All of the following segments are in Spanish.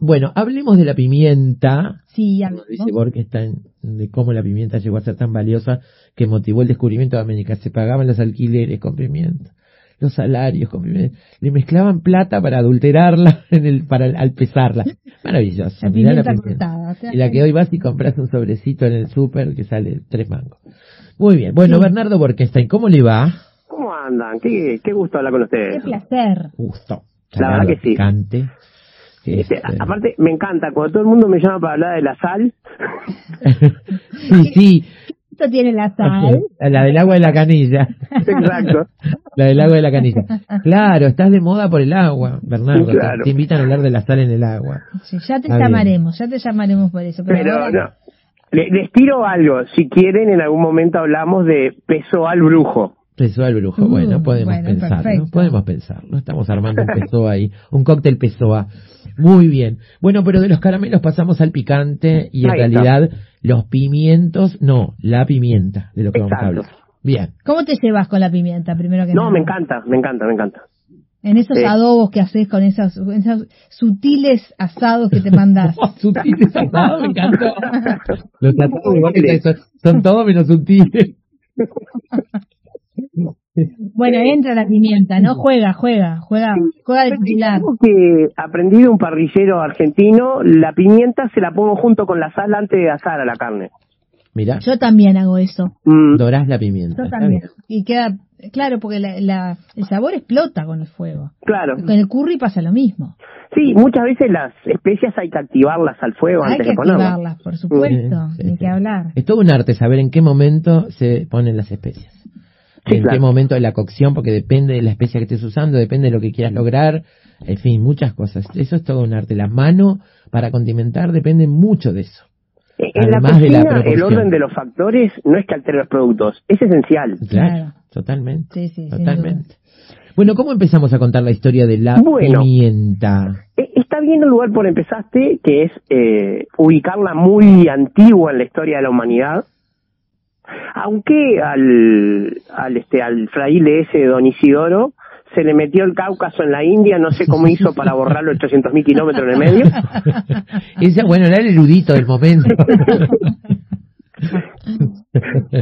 Bueno, hablemos de la pimienta. Sí, Como dice Borkenstein, de cómo la pimienta llegó a ser tan valiosa que motivó el descubrimiento de América. Se pagaban los alquileres con pimienta, los salarios con pimienta. Le mezclaban plata para adulterarla en el, para al pesarla. Maravilloso. La pimienta cortada. o sea, Y la que hoy vas y compras un sobrecito en el súper que sale tres mangos. Muy bien. Bueno, Sí. Bernardo Borkenstein, ¿cómo le va? ¿Cómo andan? Qué, qué gusto hablar con Qué ustedes. placer. Gusto. La verdad que sí. Picante. Este, aparte, me encanta, cuando todo el mundo me llama para hablar de la sal, sí, sí. Esto tiene la sal. La del agua de la canilla. exacto. La del agua de la canilla. Claro, estás de moda por el agua, Bernardo. Te- Claro. Te, invitan a hablar de la sal en el agua. Sí, ya te bien. llamaremos, ya te llamaremos por eso. Pero, Pero ahora- no. Le- les tiro algo, si quieren en algún momento hablamos de peso al brujo. Pesó al brujo. Uh, bueno, podemos bueno, pensarlo. perfecto. Podemos pensarlo. Estamos armando un pesó ahí. Un cóctel pessoa. Muy bien. Bueno, pero de los caramelos pasamos al picante y en Ahí está. realidad los pimientos, no, la pimienta, de lo que vamos a hablar. Bien. ¿Cómo te llevas con la pimienta, primero que No, nada? me encanta, me encanta, me encanta. En esos Sí. adobos que haces con esas, esos sutiles asados que te mandas. Sutiles asados, me encantó. Los asados igual que son, son todos menos sutiles. Bueno, entra la pimienta, ¿no? Juega, juega, juega, juega de titular. Que aprendí de un parrillero argentino, la pimienta se la pongo junto con la sal antes de asar a la carne. Mirá, Yo también hago eso. Mm, dorás la pimienta. Yo también. Y queda, claro, porque la, la- el sabor explota con el fuego. claro. Con el curry pasa lo mismo. Sí, muchas veces las especias hay que activarlas al fuego Hay antes que de ponerlas. activarlas, por supuesto, Sí, ni sí, que hablar. Es todo un arte saber en qué momento se ponen las especias. Sí, en claro. qué momento de la cocción, porque depende de la especia que estés usando, depende de lo que quieras lograr, en fin, muchas cosas. Eso es todo un arte. La mano para condimentar depende mucho de eso. Eh, En la Además de la cocina, el orden de los factores no es que altere los productos, es esencial. Claro, Claro. totalmente. Sí, sí, totalmente. Bueno, ¿cómo empezamos a contar la historia de la Bueno. pimienta? Eh, Está bien el lugar por empezaste, que es eh, ubicarla muy antigua en la historia de la humanidad. Aunque al, al, este, al fraile ese don Isidoro se le metió el Cáucaso en la India, no sé cómo hizo para borrar los 800.000 kilómetros en el medio. Bueno, era el erudito del momento.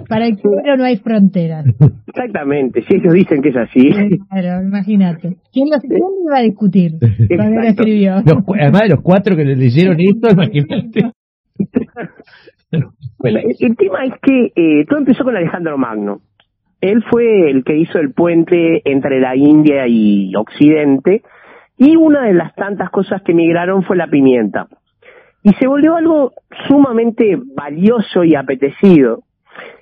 Para el pueblo no hay fronteras. Exactamente, si ellos dicen que es así. Claro, imagínate. ¿Quién lo, quién lo iba a discutir cuando lo Exacto. escribió? Los cu- además de los cuatro que le leyeron esto, imagínate. El tema es que eh, todo empezó con Alejandro Magno. Él fue el que hizo el puente entre la India y Occidente y una de las tantas cosas que migraron fue la pimienta. Y se volvió algo sumamente valioso y apetecido.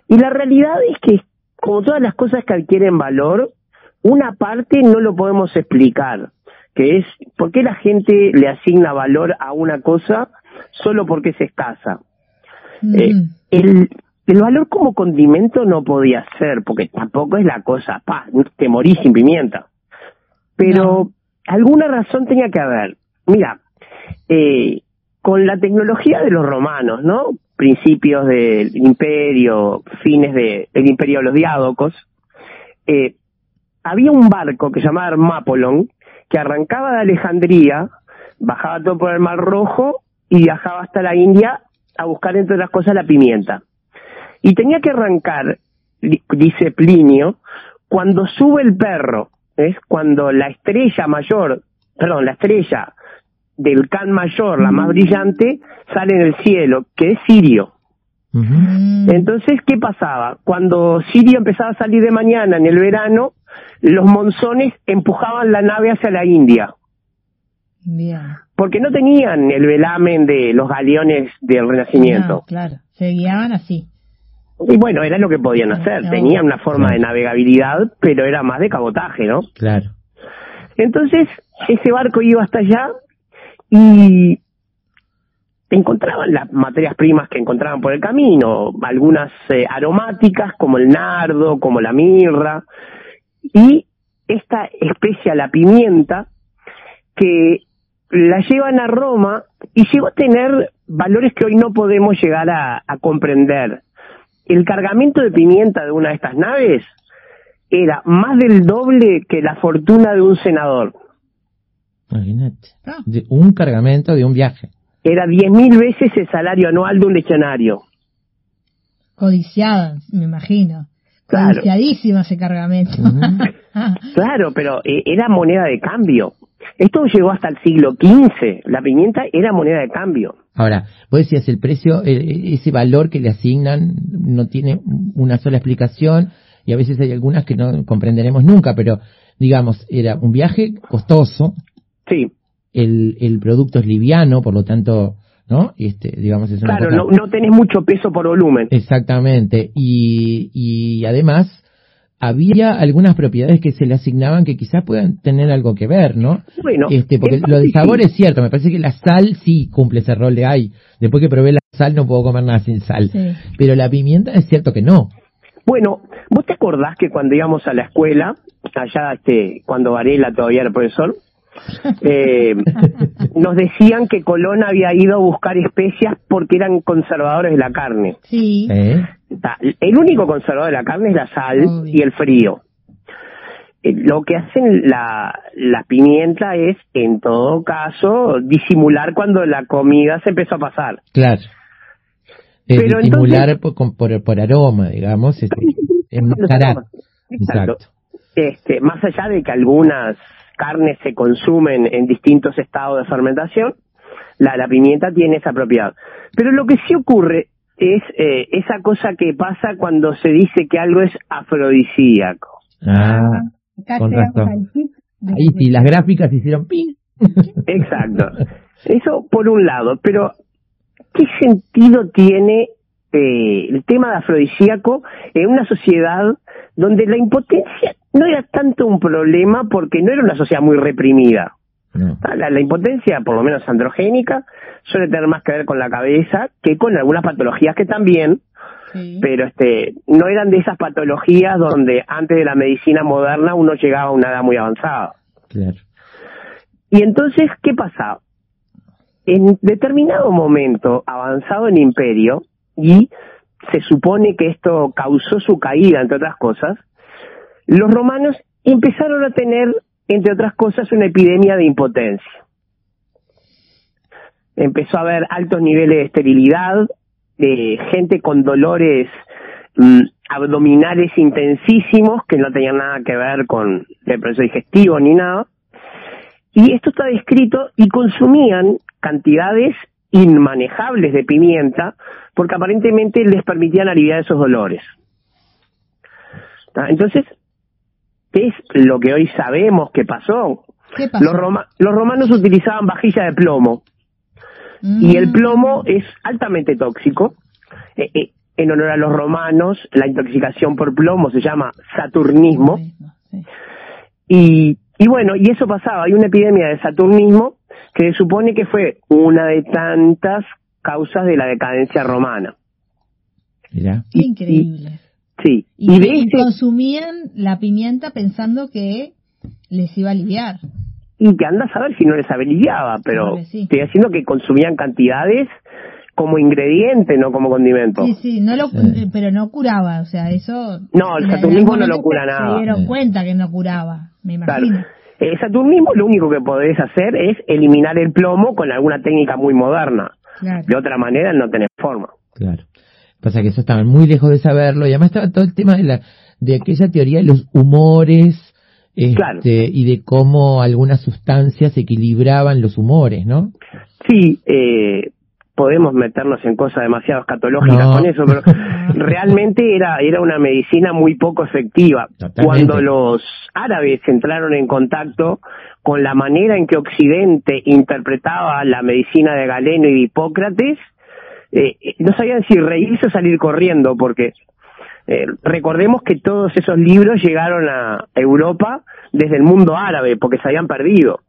Y la realidad es que, como todas las cosas que adquieren valor, una parte no lo podemos explicar, que es por qué la gente le asigna valor a una cosa solo porque es escasa. Eh, el, el valor como condimento no podía ser, porque tampoco es la cosa, pa, te morís sin pimienta. Pero alguna razón tenía que haber. Mira, eh, con la tecnología de los romanos, ¿no? Principios del imperio, fines de- del imperio de los diádocos, eh, había un barco que se llamaba Hermápolon, que arrancaba de Alejandría, bajaba todo por el Mar Rojo y viajaba hasta la India a buscar, entre otras cosas, la pimienta. Y tenía que arrancar, di- dice Plinio, cuando sube el perro, es cuando la estrella mayor, perdón, la estrella del can mayor, la más brillante, sale en el cielo, que es Sirio. Mm. Entonces, ¿qué pasaba? Cuando Sirio empezaba a salir de mañana en el verano, los monzones empujaban la nave hacia la India, Bien. Porque no tenían el velamen de los galeones del Renacimiento. No, claro, se guiaban así. Y bueno, era lo que podían hacer. Tenían una forma de navegabilidad, pero era más de cabotaje, ¿no? Claro. Entonces, ese barco iba hasta allá y encontraban las materias primas que encontraban por el camino, algunas eh, aromáticas como el nardo, como la mirra, y esta especia, la pimienta, que la llevan a Roma y llegó a tener valores que hoy no podemos llegar a, a comprender. El cargamento de pimienta de una de estas naves era más del doble que la fortuna de un senador. Imagínate. Ah. De un cargamento de un viaje. Era 10.000 veces el salario anual de un legionario. Codiciada, me imagino. Claro. Codiciadísimo ese cargamento. Ujú. Claro, pero eh, era moneda de cambio. Esto llegó hasta el siglo XV. La pimienta era moneda de cambio. Ahora, vos decías el precio, eh, ese valor que le asignan no tiene una sola explicación y a veces hay algunas que no comprenderemos nunca, pero digamos, era un viaje costoso, Sí, el, el producto es liviano, por lo tanto, ¿no? Este, digamos, es una claro, cosa- no, no tenés mucho peso por volumen. Exactamente. Y, y además, había algunas propiedades que se le asignaban que quizás puedan tener algo que ver, ¿no? Bueno, Este, porque lo del sabor sí. es cierto, me parece que la sal sí cumple ese rol de ay, después que probé la sal no puedo comer nada sin sal. Sí. Pero la pimienta es cierto que no. Bueno, ¿vos te acordás que cuando íbamos a la escuela, allá este, cuando Varela todavía era profesor, eh, nos decían que Colón había ido a buscar especias porque eran conservadores de la carne. Sí. ¿Eh? El único conservador de la carne es la sal Obvio. y el frío. Eh, Lo que hacen la, la pimienta es, en todo caso, disimular cuando la comida se empezó a pasar. Claro. Es Pero estimular entonces- por, con- por, por aroma, digamos, este. Exacto. Exacto. Este, más allá de que algunas carnes se consumen en distintos estados de fermentación, la, la pimienta tiene esa propiedad. Pero lo que sí ocurre es eh, esa cosa que pasa cuando se dice que algo es afrodisíaco. Ah, con razón. ahí sí, las gráficas hicieron ping. Exacto. Eso por un lado, pero ¿qué sentido tiene eh, el tema de afrodisíaco en una sociedad donde la impotencia no era tanto un problema porque no era una sociedad muy reprimida? No. Ah, La, la impotencia, por lo menos androgénica, suele tener más que ver con la cabeza que con algunas patologías que también, Sí. pero este no eran de esas patologías donde antes de la medicina moderna uno llegaba a una edad muy avanzada. Claro. Y entonces, ¿qué pasaba? En determinado momento avanzado en imperio, y se supone que esto causó su caída, entre otras cosas, los romanos empezaron a tener, entre otras cosas, una epidemia de impotencia. Empezó a haber altos niveles de esterilidad, de gente con dolores mm, abdominales intensísimos que no tenían nada que ver con el proceso digestivo ni nada. Y esto está descrito y consumían cantidades inmanejables de pimienta porque aparentemente les permitían aliviar esos dolores. Entonces, ¿qué es lo que hoy sabemos que pasó? ¿Qué pasó? Los, roma- los romanos utilizaban vajilla de plomo Mm. y el plomo es altamente tóxico. Eh, eh, en honor a los romanos, la intoxicación por plomo se llama saturnismo. Sí. Y, y bueno, y eso pasaba, hay una epidemia de saturnismo que se supone que fue una de tantas causas de la decadencia romana. Mirá. Qué increíble. Sí, Y, y de y este, consumían la pimienta pensando que les iba a aliviar. y que andas a ver si no les aliviaba, pero sí. estoy haciendo que consumían cantidades como ingrediente, no como condimento. Sí, sí, no lo, Sí. pero no curaba, o sea, eso... No, el saturnismo no lo cura nada. Se dieron Sí. cuenta que no curaba, me Claro. imagino. El saturnismo lo único que podés hacer es eliminar el plomo con alguna técnica muy moderna. Claro. De otra manera no tenés forma. Claro. Pasa que eso estaban muy lejos de saberlo y además estaba todo el tema de la de aquella teoría de los humores este, Claro. y de cómo algunas sustancias equilibraban los humores, ¿no? Sí, eh, podemos meternos en cosas demasiado escatológicas No. con eso, pero realmente era, era una medicina muy poco efectiva. Totalmente. Cuando los árabes entraron en contacto con la manera en que Occidente interpretaba la medicina de Galeno y de Hipócrates, eh, eh, no sabían si reírse o salir corriendo, porque eh, recordemos que todos esos libros llegaron a Europa desde el mundo árabe, porque se habían perdido.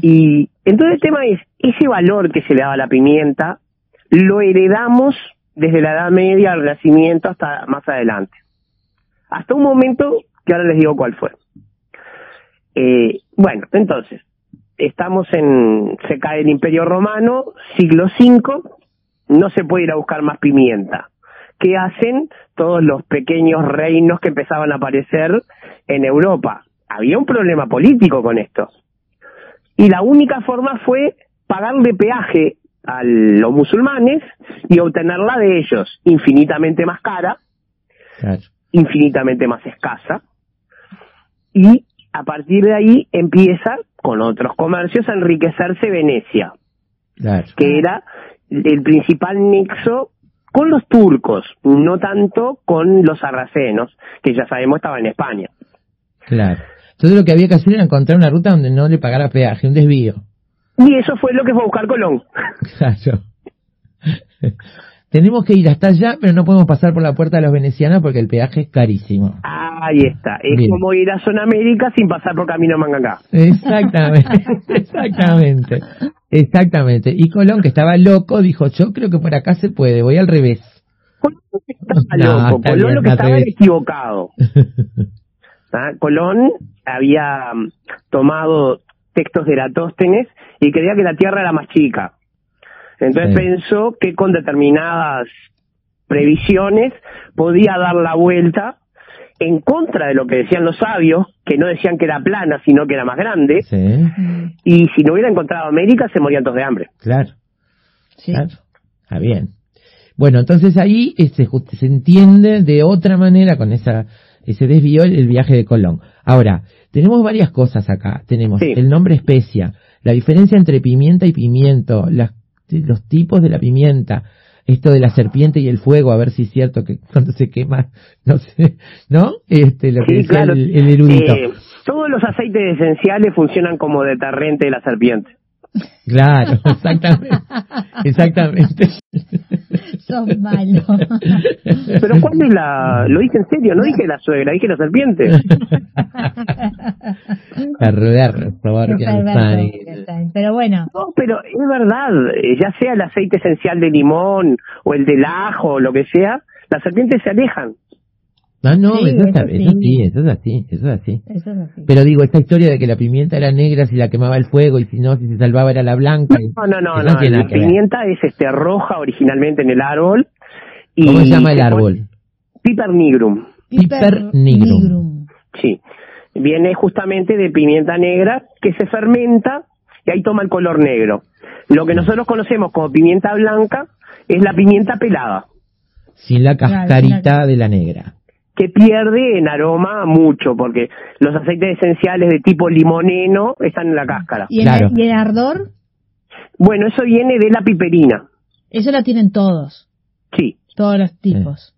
Y entonces el tema es, ese valor que se le daba a la pimienta, lo heredamos desde la Edad Media al Renacimiento hasta más adelante. Hasta un momento que ahora les digo cuál fue. Eh, bueno, entonces, estamos en, se cae el Imperio Romano, siglo V, no se puede ir a buscar más pimienta. ¿Qué hacen todos los pequeños reinos que empezaban a aparecer en Europa? Había un problema político con esto y la única forma fue pagarle peaje a los musulmanes y obtenerla de ellos infinitamente más cara, Claro. infinitamente más escasa, y a partir de ahí empieza con otros comercios a enriquecerse Venecia, Claro. que era el principal nexo con los turcos, no tanto con los sarracenos, que ya sabemos estaban en España. Claro. Entonces lo que había que hacer era encontrar una ruta donde no le pagara peaje, un desvío. Y eso fue lo que fue a buscar Colón. Claro. Tenemos que ir hasta allá, pero no podemos pasar por la puerta de los venecianos porque el peaje es carísimo. Ahí está. Es Bien. como ir a Zona América sin pasar por Camino Mangacá. Exactamente, exactamente, exactamente. Y Colón, que estaba loco, dijo, yo creo que por acá se puede, voy al revés. Colón estaba No, loco. Colón lo que estaba equivocado. ¿Ah? Colón había mm, tomado textos de Eratóstenes y creía que la Tierra era más chica. Entonces Sí. pensó que con determinadas previsiones podía dar la vuelta en contra de lo que decían los sabios, que no decían que era plana, sino que era más grande, Sí, y si no hubiera encontrado América se morían todos de hambre. claro, Sí. claro. Está bien. Bueno, entonces ahí se, ju- se entiende de otra manera con esa ese desvío el, el viaje de Colón. Ahora, tenemos varias cosas acá. Tenemos Sí. el nombre especia, la diferencia entre pimienta y pimiento, las- los tipos de la pimienta, esto de la serpiente y el fuego, a ver si es cierto que cuando se quema, no sé, ¿no? Este, lo que Sí, decía claro. el, el erudito. Eh, todos los aceites esenciales funcionan como deterrente de la serpiente. Claro, exactamente. exactamente. Sos malo. Pero ¿cuál es la...? Lo dije en serio, no dije la suegra, dije la serpiente. Pero bueno, No, pero es verdad, eh, ya sea el aceite esencial de limón o el del ajo o lo que sea, las serpientes se alejan. No, no, Sí, eso, está- eso eso sí. eso es así, eso es así. eso es así. Pero digo, esta historia de que la pimienta era negra si la quemaba el fuego y si no, si se salvaba era la blanca. No, no, no, no, la pimienta es este roja originalmente en el árbol. Y ¿Cómo se llama el árbol? Piper nigrum, Piper nigrum. sí. Viene justamente de pimienta negra que se fermenta y ahí toma el color negro. Lo que nosotros conocemos como pimienta blanca es la pimienta pelada. Sin la Claro, cascarita sin la- de la negra. Que pierde en aroma mucho, porque los aceites esenciales de tipo limoneno están en la cáscara. ¿Y el, Claro. y el ardor? Bueno, eso viene de la piperina, Eso la tienen todos, sí, todos los tipos.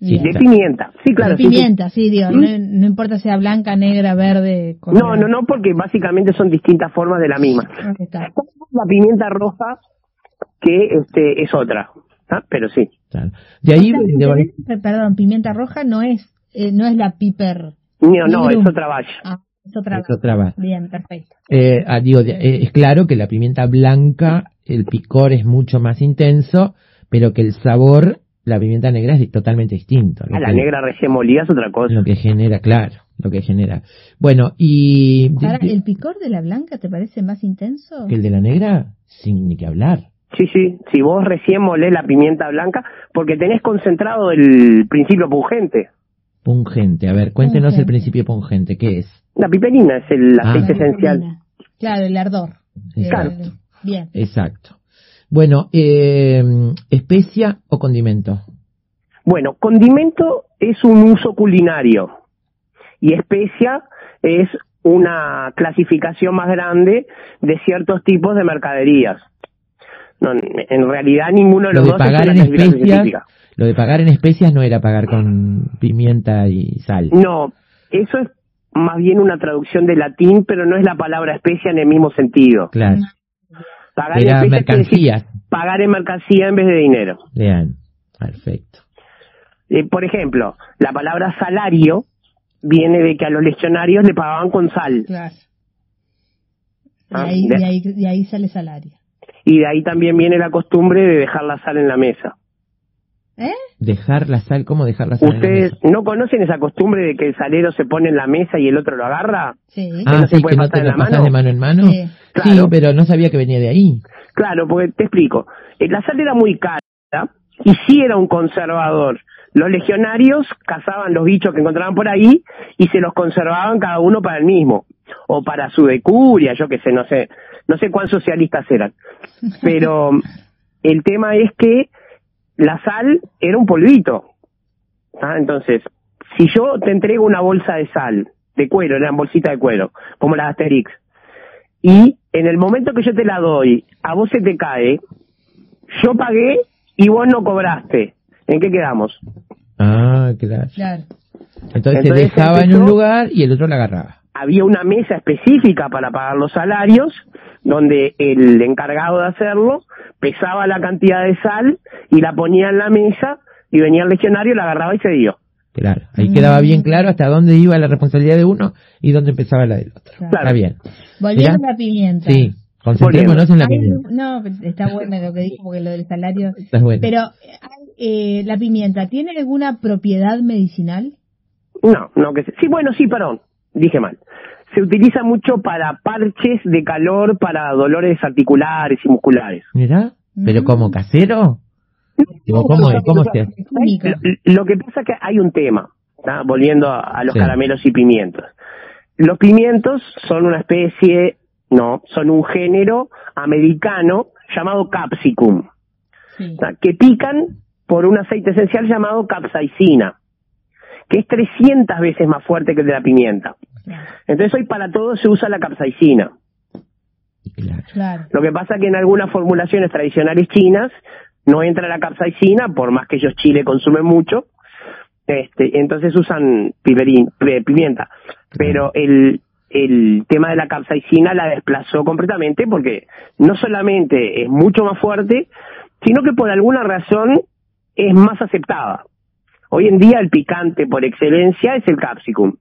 Sí, de pimienta, sí, claro. de pimienta, sí, digo, ¿Mm? no, no importa sea blanca, negra, verde. No, no, no, porque básicamente son distintas formas de la misma. Está. La pimienta roja, que este es otra, ¿ah? pero sí. Claro. De ahí, de- pimienta- Perdón, pimienta roja no es eh, no es la piper. No, no, es otra valla. Ah, es otra. es otra base. Bien, perfecto. Eh, ah, digo, eh, es claro que la pimienta blanca, el picor es mucho más intenso, pero que el sabor, la pimienta negra es totalmente distinto. A la que- negra recién molida es otra cosa. Lo que genera, claro, lo que genera. Bueno, y Ahora, ¿el picor de la blanca te parece más intenso? que el de la negra, sin ni que hablar. Sí, sí, si vos recién molés la pimienta blanca, porque tenés concentrado el principio pungente. Pungente, a ver, cuéntenos el principio pungente, ¿qué es? La piperina es el Ah. aceite La esencial. Claro, el ardor. Exacto. El- bien. Exacto. Bueno, eh, especia o condimento. Bueno, condimento es un uso culinario y especia es una clasificación más grande de ciertos tipos de mercaderías. No, en realidad ninguno de Lo los de dos es pagar en especias, científica. lo de pagar en especias no era pagar con pimienta y sal. No, eso es más bien una traducción de latín, pero no es la palabra especia en el mismo sentido. Claro. Pagar en Era decir mercancías. pagar en mercancía en vez de dinero. Vean. Perfecto. Eh, por ejemplo, la palabra salario viene de que a los legionarios le pagaban con sal. Claro. Ah, y, ahí, de- y, ahí, y ahí sale salario. Y de ahí también viene la costumbre de dejar la sal en la mesa. ¿Eh? Dejar la sal, ¿cómo dejar la sal? en la ¿Ustedes mesa? no conocen esa costumbre de que el salero se pone en la mesa y el otro lo agarra? Sí. Ah, no se sí, puede que no pasar te en lo la pasas mano? de mano en mano. Sí. Claro. pero no sabía que venía de ahí. Claro, porque te explico. Eh, La sal era muy cara y sí era un conservador, los legionarios cazaban los bichos que encontraban por ahí y se los conservaban cada uno para el mismo o para su decuria, yo qué sé, no sé, no sé cuán socialistas eran. Pero el tema es que la sal era un polvito. ¿ah? Entonces, si yo te entrego una bolsa de sal, de cuero, eran bolsitas de cuero, como la de Asterix, y en el momento que yo te la doy, a vos se te cae, yo pagué y vos no cobraste. ¿En qué quedamos? Ah, claro. Claro. Entonces, se dejaba en un lugar y el otro la agarraba. había una mesa específica para pagar los salarios, donde el encargado de hacerlo pesaba la cantidad de sal y la ponía en la mesa y venía el legionario, la agarraba y se dio. Claro. Ahí quedaba bien claro hasta dónde iba la responsabilidad de uno y dónde empezaba la del otro. Claro. Está bien. Volviendo a la pimienta. Sí. Concentrémonos en la Hay- pimienta. no, está bueno lo que dijo porque lo del salario. Está bueno. Pero eh, la pimienta, ¿tiene alguna propiedad medicinal? No, no que se- sí, bueno, sí, perdón, dije mal. Se utiliza mucho para parches de calor para dolores articulares y musculares. Mirá. ¿Pero Mm. como casero? ¿Cómo, es? ¿Cómo se hace? Químico. Lo, lo que pasa es que hay un tema, ¿tá? volviendo a, a los Sí. caramelos y pimientos. Los pimientos son una especie, no, son un género americano llamado capsicum, que pican por un aceite esencial llamado capsaicina, que es 300 veces más fuerte que el de la pimienta. Entonces hoy para todo se usa la capsaicina. Claro. Lo que pasa que en algunas formulaciones tradicionales chinas no entra la capsaicina, por más que ellos Chile consumen mucho, este, entonces usan piperín, eh, pimienta. Pero el, el tema de la capsaicina la desplazó completamente porque no solamente es mucho más fuerte, sino que por alguna razón es más aceptada. Hoy en día el picante por excelencia es el capsicum.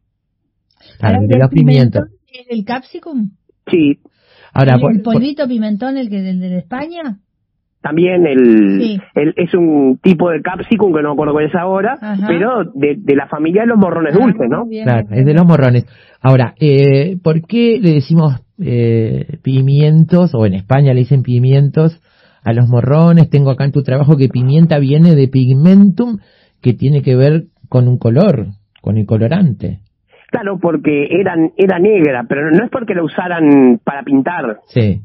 Claro, Ahora, de los pimientos. ¿Es el capsicum? Sí, Ahora, ¿Y por- ¿El por- polvito pimentón, el que del de España? También el, Sí. el- es un tipo de capsicum que no me acuerdo cuál es ahora, Ajá. pero de, de la familia de los morrones dulces, ¿no? Ah, bien, Claro, es de los morrones. Ahora, eh, ¿por qué le decimos eh, pimientos, o en España le dicen pimientos a los morrones? Tengo acá en tu trabajo que pimienta viene de pigmentum, que tiene que ver con un color, con el colorante. Claro, porque eran, era negra, pero no es porque la usaran para pintar. Sí.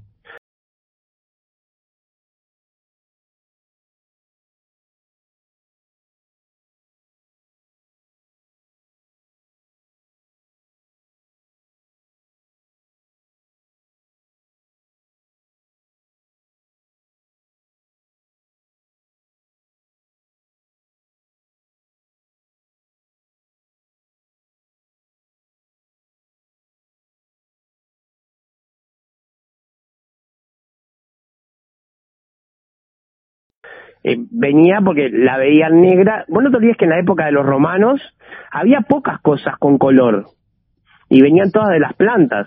Eh, venía porque la veían negra. Vos no te olvides que en la época de los romanos había pocas cosas con color y venían todas de las plantas.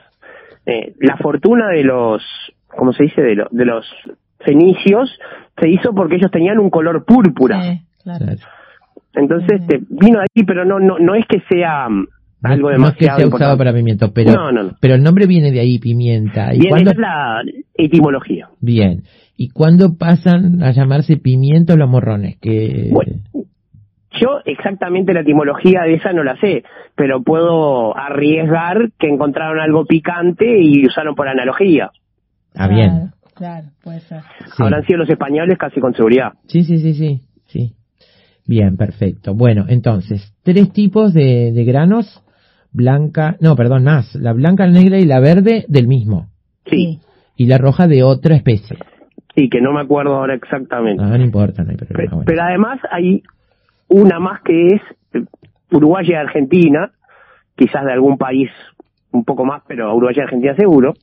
Eh, la fortuna de los, ¿cómo se dice? De, lo- de los fenicios se hizo porque ellos tenían un color púrpura. Sí, claro. Entonces este, vino de ahí, pero no, no, no es que sea No- algo no es demasiado que sea usado para pimiento, pero, No, no, no. pero el nombre viene de ahí, pimienta. ¿Y Bien, esa es la etimología. Bien. ¿Y cuándo pasan a llamarse pimientos los morrones? Que Bueno, yo exactamente la etimología de esa no la sé, pero puedo arriesgar que encontraron algo picante y usaron por analogía. Ah, bien. Claro, claro, puede ser. Sí. Habrán sido los españoles casi con seguridad. Sí, sí, sí, sí, sí. Bien, perfecto. Bueno, entonces, tres tipos de, de granos, blanca, no, perdón, más, la blanca, la negra y la verde del mismo, Sí, y la roja de otra especie. sí, que no me acuerdo ahora exactamente. Ah, no importa, no hay bueno. Pero además hay una más que es eh, Uruguay y Argentina, quizás de algún país un poco más, pero Uruguay y Argentina seguro.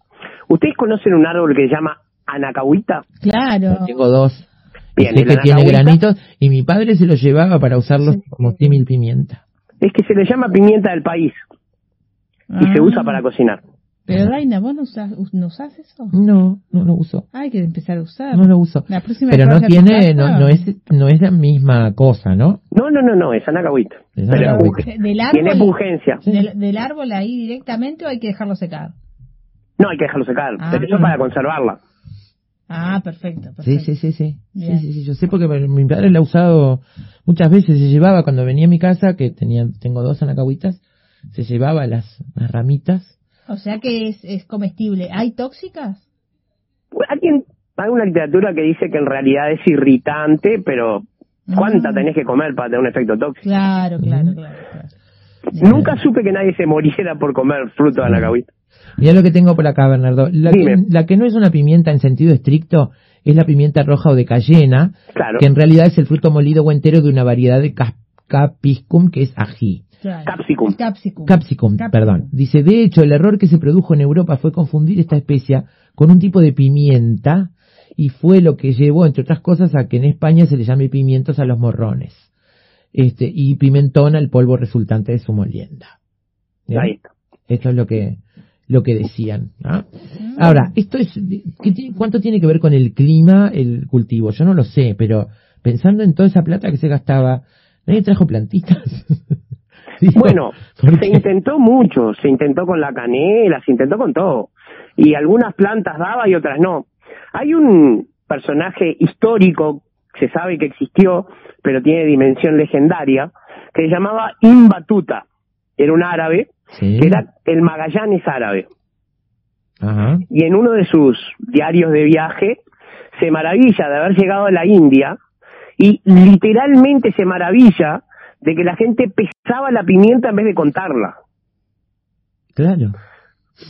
¿Ustedes conocen un árbol que se llama anacahuita? Claro. Tengo dos. Y Bien, sé el que tiene granitos y mi padre se los llevaba para usarlos como símil pimienta. Es que se le llama pimienta del país y se Ah. usa para cocinar. Pero Daina, ¿vos no usás, no usás eso? No, no lo uso. Hay que empezar a usar. No lo uso. La próxima Pero no tiene, no, no es, no es la misma cosa, ¿no? No, no, no, no, es anacahuita. Es anacahuita. Del tiene pungencia. del, del árbol ahí directamente o hay que dejarlo secar? No, hay que dejarlo secar, Ah, pero eso para conservarla. Ah, perfecto, perfecto. Sí, sí, sí, sí. Sí, sí, sí, Yo sé porque mi padre la ha usado muchas veces. Se llevaba cuando venía a mi casa, que tenía, tengo dos anacahuitas, se llevaba las, las ramitas. O sea que es, es comestible. ¿Hay tóxicas? Alguien, hay una literatura que dice que en realidad es irritante, pero ¿cuánta Mm. tenés que comer para tener un efecto tóxico? Claro, claro, claro. claro. Nunca supe que nadie se muriera por comer fruto de anacahuita. Mira lo que tengo por acá, Bernardo. La que, Dime. la que no es una pimienta en sentido estricto es la pimienta roja o de cayena, Claro. que en realidad es el fruto molido o entero de una variedad de cas- capsicum, que es ají. Claro. Capsicum. Capsicum. Capsicum, Capsicum. perdón. Dice, de hecho, el error que se produjo en Europa fue confundir esta especia con un tipo de pimienta y fue lo que llevó, entre otras cosas, a que en España se le llame pimientos a los morrones. Este, y pimentón al polvo resultante de su molienda. Ahí está. Esto es lo que, lo que decían. ¿ah? Mm. Ahora, esto es, ¿qué ti- ¿cuánto tiene que ver con el clima, el cultivo? Yo no lo sé, pero pensando en toda esa plata que se gastaba, ¿nadie trajo plantitas? Bueno, ¿por se intentó mucho, se intentó con la canela, se intentó con todo. Y algunas plantas daba y otras no. Hay un personaje histórico, se sabe que existió, pero tiene dimensión legendaria, que se llamaba Imbatuta. Era un árabe, Sí. que era el Magallanes árabe. Ajá. Y en uno de sus diarios de viaje se maravilla de haber llegado a la India y literalmente se maravilla de que la gente pesaba la pimienta en vez de contarla. Claro.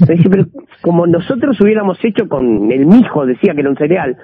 Pero como nosotros hubiéramos hecho con el mijo, decía que era un cereal,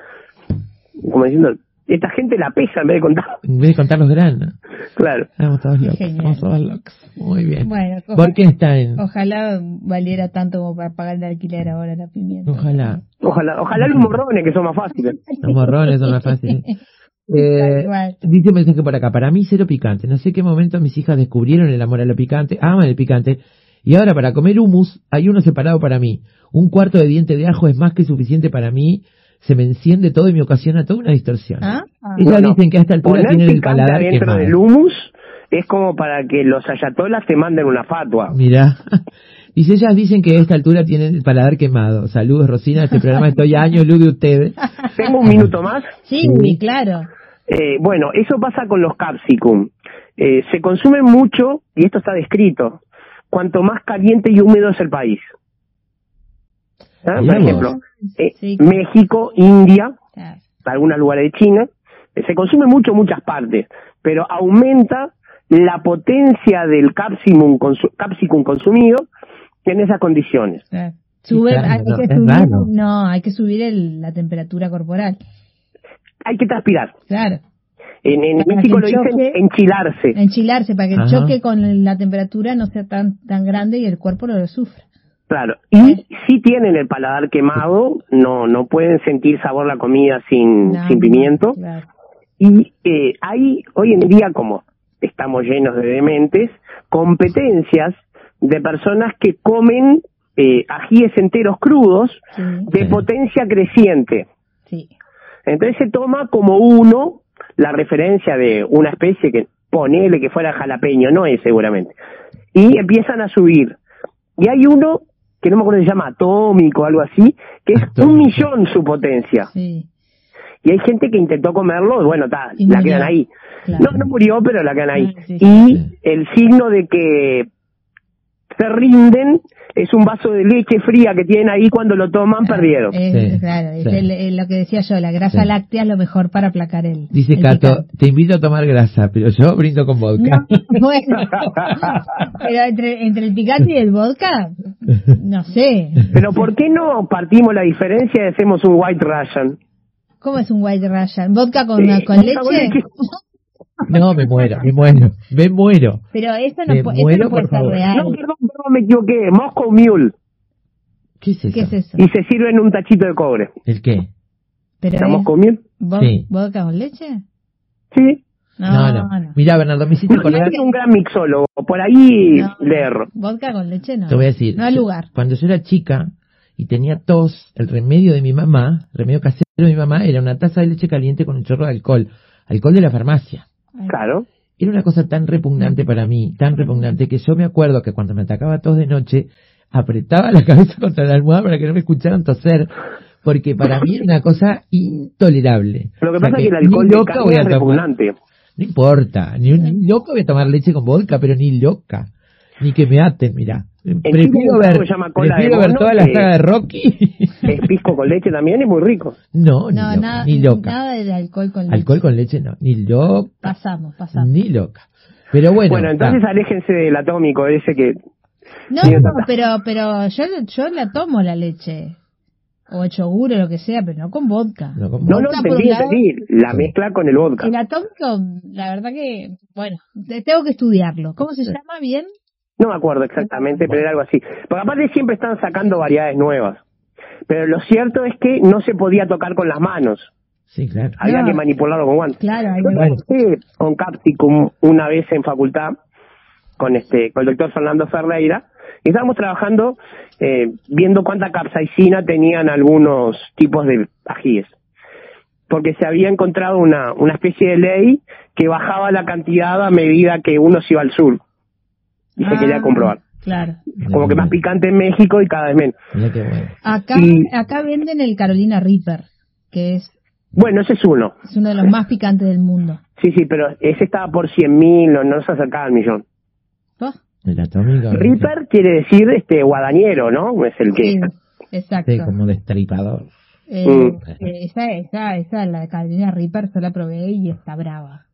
como diciendo, esta gente la pesa en vez de contar. En vez de contar los granos. Claro. Estamos todos locos. Estamos todos locos. Muy bien. Bueno, ¿Por qué está en...? Ojalá valiera tanto como para pagar el alquiler ahora la pimienta. Ojalá. Ojalá, ojalá los morrones que son más fáciles. Los morrones son más fáciles. Eh, dice un mensaje por acá, para mí cero picante. No sé qué momento mis hijas descubrieron el amor a lo picante, aman el picante. Y ahora para comer hummus hay uno separado para mí. Un cuarto de diente de ajo es más que suficiente para mí. Se me enciende todo y me ocasiona toda una distorsión. ¿Ah? Ah. Ellas dicen que a esta altura tienen el paladar quemado. del humus es como para que los ayatolas te manden una fatua. Mira. Dice, ellas dicen que a esta altura tienen el paladar quemado. Saludos, Rosina. Este programa estoy a años luz de ustedes. Tengo un minuto más. Sí, Sí. claro. Eh, bueno, eso pasa con los capsicum. Eh, se consumen mucho, y esto está descrito, cuanto más caliente y húmedo es el país. ¿Ah? Por ejemplo, eh, Sí. México, India, Claro. algunos lugares de China, eh, se consume mucho en muchas partes, pero aumenta la potencia del capsicum, consu- capsicum consumido en esas condiciones. claro. Sube, claro, hay, no, que subir, raro. no, hay que subir el- la temperatura corporal. Hay que transpirar. Claro. En, en Para México que lo el dicen choque- enchilarse. Enchilarse para que el Ajá. choque con la temperatura no sea tan tan grande y el cuerpo no lo sufra. Claro, y si tienen el paladar quemado, no no pueden sentir sabor la comida sin, No, sin pimiento. claro. Y eh, hay hoy en día, como estamos llenos de dementes, competencias de personas que comen eh, ajíes enteros crudos Sí, de Sí. potencia creciente. sí. Entonces se toma como uno la referencia de una especie que ponele que fuera jalapeño, no es seguramente. Y empiezan a subir. Y hay uno que no me acuerdo si se llama atómico o algo así, que es Atómico. un millón su potencia. Sí, Y hay gente que intentó comerlo y bueno, ta, Y la murió. quedan ahí. claro. No, no murió, pero la quedan ahí. Ah, sí, y Sí. el signo de que se rinden es un vaso de leche fría que tienen ahí cuando lo toman, perdieron. Es, Sí, claro, es sí. el- el- lo que decía yo, la grasa Sí. láctea es lo mejor para aplacar el. Dice el Cato, picante. te invito a tomar grasa, pero yo brindo con vodka. No, bueno, pero entre, entre el picante y el vodka, no sé. Pero ¿por qué no partimos la diferencia y hacemos un white Russian? ¿Cómo es un white Russian? ¿Vodka con, Sí, con leche? No, me muero, me muero, me muero. Pero eso no, Me pu- eso muero, no puede ser favor. real. No, perdón, perdón, me equivoqué. Moscow Mule. ¿Qué es eso? ¿Qué es eso? Y se sirve en un tachito de cobre. ¿El qué? ¿Pero ¿La es Moscow Mule? Sí. vodka con leche? Sí. No, no. no. Mira, Bernardo, me hiciste es un gran mixólogo. Por ahí No. leer. Vodka con leche no. Te voy a decir. No hay lugar. Cuando yo era chica y tenía tos, el remedio de mi mamá, el remedio casero de mi mamá, era una taza de leche caliente con un chorro de alcohol. Alcohol de la farmacia. Claro. Era una cosa tan repugnante para mí, tan repugnante, que yo me acuerdo que cuando me atacaba tos de noche, apretaba la cabeza contra la almohada para que no me escucharan toser, porque para mí es una cosa intolerable. Lo que O sea pasa es que el alcohol de loca voy a es tomar- repugnante. No importa, ni, ni loca voy a tomar leche con vodka, pero ni loca. Ni que me aten, mira. Chile Prefiero ver, juego que se llama cola de prefiero ver toda la saga de Rocky. Es pisco con leche también, es muy rico. no, ni No, loca, nada, ni loca. nada de alcohol con leche. Alcohol con leche no, ni loca, Pasamos, pasamos. ni loca. Pero bueno, Bueno, entonces está. aléjense del atómico ese que... No, no, pero, pero yo, yo la tomo la leche. O el yogur o lo que sea, pero no con vodka. No, con No, no, Vodka por entendí, entendí. La mezcla con el vodka. El atómico, la verdad que, bueno, te- tengo que estudiarlo. ¿Cómo se llama bien? No me acuerdo exactamente, pero era algo así. Porque aparte siempre están sacando variedades nuevas. Pero lo cierto es que no se podía tocar con las manos. Sí, claro. Había No. que manipularlo con guantes. Claro, ahí Yo me Bueno. trabajé con Capsicum una vez en facultad con este con el doctor Fernando Ferreira y estábamos trabajando eh, viendo cuánta capsaicina tenían algunos tipos de ajíes porque se había encontrado una, una especie de ley que bajaba la cantidad a medida que uno se iba al sur y se Ah, quería comprobar Claro. como que más picante en México y cada vez menos bueno. Acá, Y- acá venden el Carolina Reaper, que es, bueno ese es uno es uno de los más picantes del mundo. sí sí pero ese estaba por 100 mil no, no se acercaba al millón ¿Oh? El atómico. Reaper quiere decir este guadañero no es el que Sí, exacto. Sí, como destripador. Eh, Mm. eh, esa, esa, esa, la Carolina Reaper, yo la probé y está brava.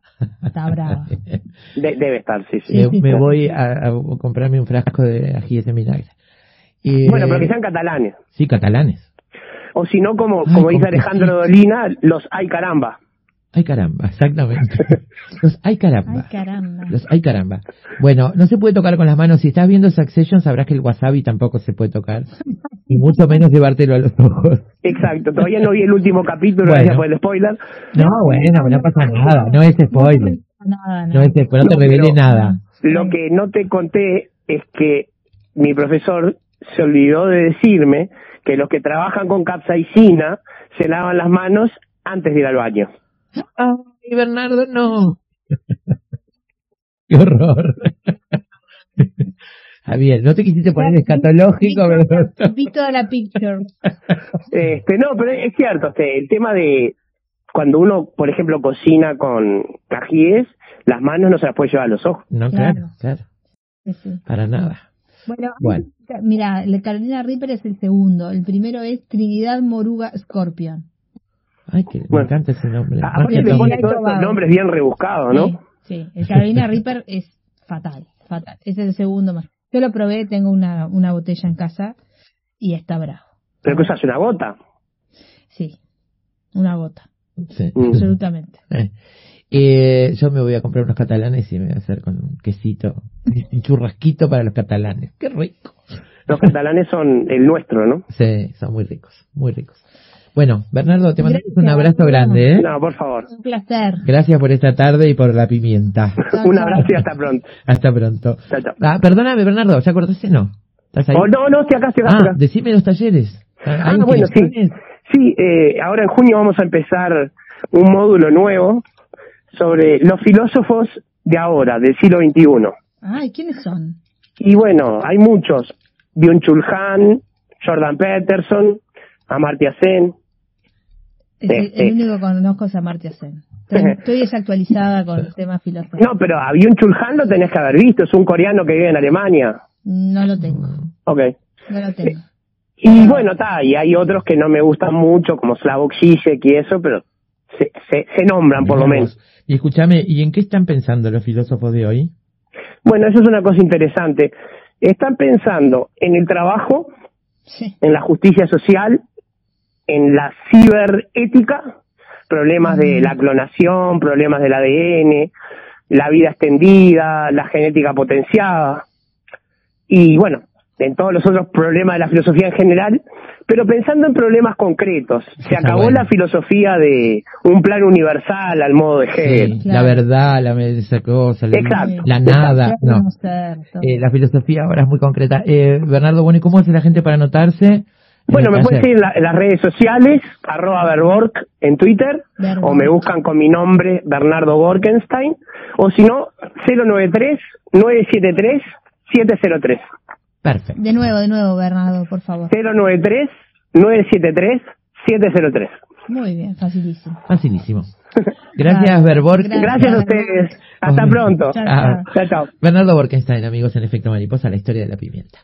Está brava. De- debe estar, sí, sí. Me, voy a, a comprarme un frasco de ajíes de vinagre. Y, Bueno, pero que eh, sean catalanes. Sí, catalanes. O si no, como, Ay, como dice Alejandro. Dolina, los ay caramba. Ay caramba, exactamente. Los ay caramba. Ay, caramba. Los ay caramba. Bueno, no se puede tocar con las manos. Si estás viendo Succession sabrás que el wasabi tampoco se puede tocar. Y mucho menos llevártelo a los ojos. Exacto, todavía no vi el último capítulo, Bueno. gracias por el spoiler. No, bueno, no pasa nada. No es spoiler. Nada, No es spoiler, no te No, revele nada. Lo que no te conté es que mi profesor se olvidó de decirme que los que trabajan con capsaicina se lavan las manos antes de ir al baño. Ay, Bernardo, no. Qué horror. Javier, no te quisiste poner escatológico, ¿verdad? Vi toda la picture. Este, no, pero es cierto, este, el tema de cuando uno, por ejemplo, cocina con ajíes, las manos no se las puede llevar a los ojos. No, Claro. claro, claro, Sí, sí. para nada. Bueno, Bueno. mira, Carolina Reaper es el segundo. El primero es Trinidad Moruga Scorpion. Ay, que me Bueno. encanta ese nombre. Aparte todo- pone todos estos nombres bien rebuscados, ¿no? Sí, sí. El Carolina Reaper es fatal, fatal. Ese es el segundo más. Yo lo probé, tengo una, una botella en casa y está bravo. Pero que usas una gota. Sí, una gota, Sí. Mm. absolutamente. Eh, eh, yo me voy a comprar unos catalanes y me voy a hacer con un quesito, un churrasquito para los catalanes. Qué rico. Los catalanes son el nuestro, ¿no? Sí, son muy ricos, muy ricos. Bueno, Bernardo, te mandamos un abrazo Bernardo. grande, ¿eh? No, por favor. Un placer. Gracias por esta tarde y por la pimienta. Un abrazo y hasta pronto. Hasta pronto. Chao, chao. Ah, perdóname, Bernardo, ¿ya acordaste? No. ¿Estás ahí? Oh, no, no, estoy acá, estoy acá. ah, acá. decime los talleres. Ah, ¿Hay bueno, sí. Sí, eh, ahora en junio vamos a empezar un módulo nuevo sobre los filósofos de ahora, del siglo XXI. Ay, ¿quiénes son? Y bueno, hay muchos. Byung-Chul Han, Jordan Peterson, Amartya Sen. Es el, sí. único que conozco es Amartya Sen. Estoy, estoy desactualizada con el tema filosófico. No, pero a Byung-Chul Han lo tenés que haber visto, es un coreano que vive en Alemania. No lo tengo, Ok. no lo tengo. Y bueno, está, y hay otros que no me gustan mucho, como Slavoj Žižek y eso, pero se, se, se nombran por lo menos. Y escúchame, ¿y en qué están pensando los filósofos de hoy? Bueno, eso es una cosa interesante. Están pensando en el trabajo, Sí. en la justicia social, en la ciberética, problemas de la clonación, problemas del ADN, la vida extendida, la genética potenciada, y bueno, en todos los otros problemas de la filosofía en general, pero pensando en problemas concretos. Se Está acabó bueno. la filosofía de un plan universal al modo de Hegel. Sí, claro. La verdad, la esa cosa, la- Exacto. la nada. No. Eh, la filosofía ahora es muy concreta. Eh, Bernardo, bueno, ¿y cómo hace la gente para anotarse? En Bueno, me pueden seguir en, la- en las redes sociales, arroba Verborg en Twitter, o me buscan con mi nombre, Bernardo Borkenstein, o si no, 093-973-703. Perfecto. De nuevo, de nuevo, Bernardo, por favor. 093-973-703. 703. Muy bien, facilísimo. Facilísimo. Gracias, Berbor. Gracias. Gracias a ustedes. Hasta pronto. Chao, Ah. chao. Chao, chao. Bernardo Borkenstein, amigos en Efecto Mariposa, la historia de la pimienta.